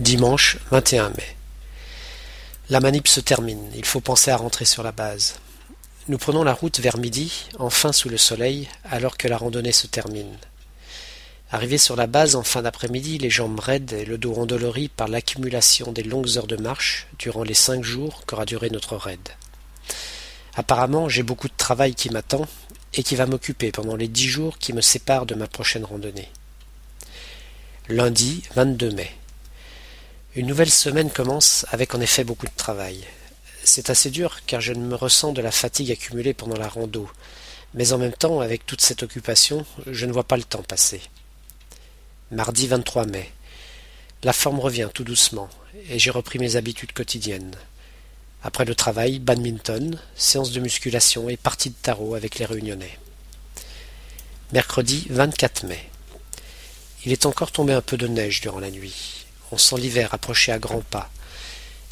Dimanche 21 mai. La manip se termine, il faut penser à rentrer sur la base. Nous prenons la route vers midi, enfin sous le soleil, alors que la randonnée se termine. Arrivé sur la base en fin d'après-midi, les jambes raides et le dos endolori par l'accumulation des longues heures de marche durant les cinq jours qu'aura duré notre raid. Apparemment, j'ai beaucoup de travail qui m'attend et qui va m'occuper pendant les dix jours qui me séparent de ma prochaine randonnée. Lundi 22 mai. Une nouvelle semaine commence avec en effet beaucoup de travail. C'est assez dur car je ne me ressens de la fatigue accumulée pendant la rando, mais en même temps, avec toute cette occupation, je ne vois pas le temps passer. Mardi 23 mai. La forme revient tout doucement, et j'ai repris mes habitudes quotidiennes. Après le travail, badminton, séance de musculation et partie de tarot avec les réunionnais. Mercredi 24 mai. Il est encore tombé un peu de neige durant la nuit. On sent l'hiver approcher à grands pas.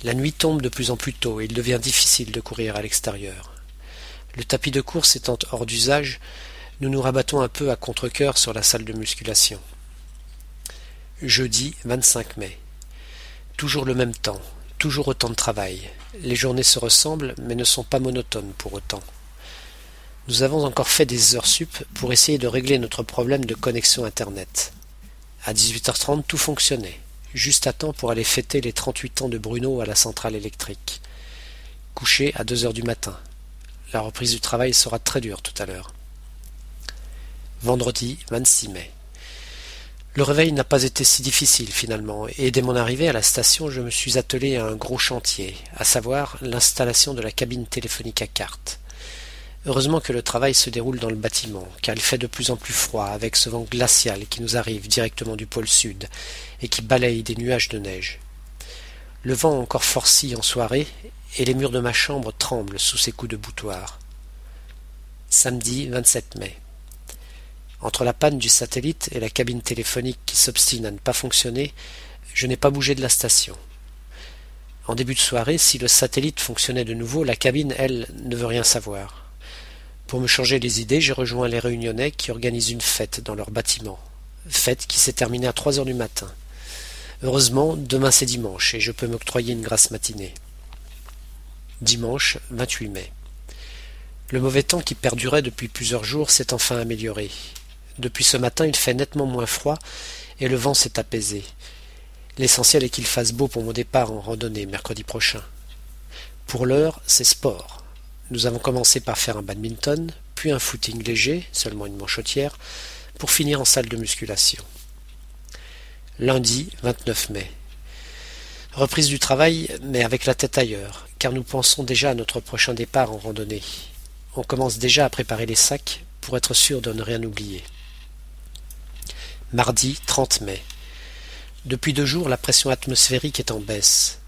La nuit tombe de plus en plus tôt et il devient difficile de courir à l'extérieur. Le tapis de course étant hors d'usage, nous nous rabattons un peu à contre-cœur sur la salle de musculation. Jeudi 25 mai. Toujours le même temps, toujours autant de travail. Les journées se ressemblent, mais ne sont pas monotones pour autant. Nous avons encore fait des heures sup pour essayer de régler notre problème de connexion Internet. À 18h30, tout fonctionnait juste à temps pour aller fêter les trente-huit ans de Bruno à la centrale électrique. Couché à deux heures du matin. La reprise du travail sera très dure tout à l'heure. Vendredi 26 mai. Le réveil n'a pas été si difficile finalement, et dès mon arrivée à la station, je me suis attelé à un gros chantier, à savoir l'installation de la cabine téléphonique à carte. Heureusement que le travail se déroule dans le bâtiment, car il fait de plus en plus froid avec ce vent glacial qui nous arrive directement du pôle sud et qui balaye des nuages de neige. Le vent encore forcit en soirée et les murs de ma chambre tremblent sous ses coups de boutoir. Samedi 27 mai. Entre la panne du satellite et la cabine téléphonique qui s'obstine à ne pas fonctionner, je n'ai pas bougé de la station. En début de soirée, si le satellite fonctionnait de nouveau, la cabine, elle, ne veut rien savoir. Pour me changer les idées, j'ai rejoint les Réunionnais qui organisent une fête dans leur bâtiment. Fête qui s'est terminée à trois heures du matin. Heureusement, demain c'est dimanche et je peux m'octroyer une grasse matinée. Dimanche 28 mai. Le mauvais temps qui perdurait depuis plusieurs jours s'est enfin amélioré. Depuis ce matin, il fait nettement moins froid et le vent s'est apaisé. L'essentiel est qu'il fasse beau pour mon départ en randonnée mercredi prochain. Pour l'heure, c'est sport. Nous avons commencé par faire un badminton, puis un footing léger, seulement une manchotière, pour finir en salle de musculation. Lundi 29 mai. Reprise du travail, mais avec la tête ailleurs, car nous pensons déjà à notre prochain départ en randonnée. On commence déjà à préparer les sacs pour être sûr de ne rien oublier. Mardi 30 mai. Depuis deux jours, la pression atmosphérique est en baisse.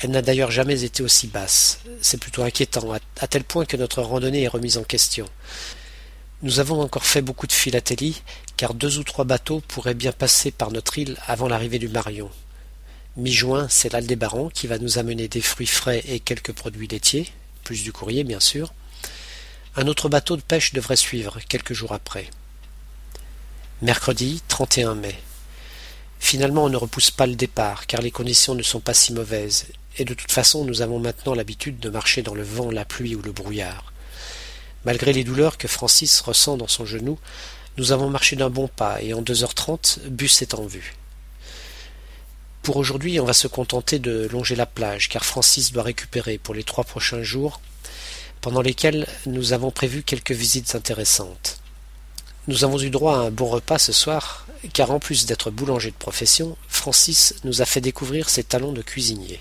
Elle n'a d'ailleurs jamais été aussi basse. C'est plutôt inquiétant, à, tel point que notre randonnée est remise en question. Nous avons encore fait beaucoup de philatélie, car deux ou trois bateaux pourraient bien passer par notre île avant l'arrivée du Marion. Mi-juin, c'est l'Aldébaran qui va nous amener des fruits frais et quelques produits laitiers, plus du courrier bien sûr. Un autre bateau de pêche devrait suivre quelques jours après. Mercredi 31 mai. Finalement, on ne repousse pas le départ, car les conditions ne sont pas si mauvaises, et de toute façon nous avons maintenant l'habitude de marcher dans le vent, la pluie ou le brouillard. Malgré les douleurs que Francis ressent dans son genou, nous avons marché d'un bon pas, et en deux heures trente, bus est en vue. Pour aujourd'hui, on va se contenter de longer la plage, car Francis doit récupérer pour les trois prochains jours, pendant lesquels nous avons prévu quelques visites intéressantes. Nous avons eu droit à un bon repas ce soir, car en plus d'être boulanger de profession, Francis nous a fait découvrir ses talents de cuisinier.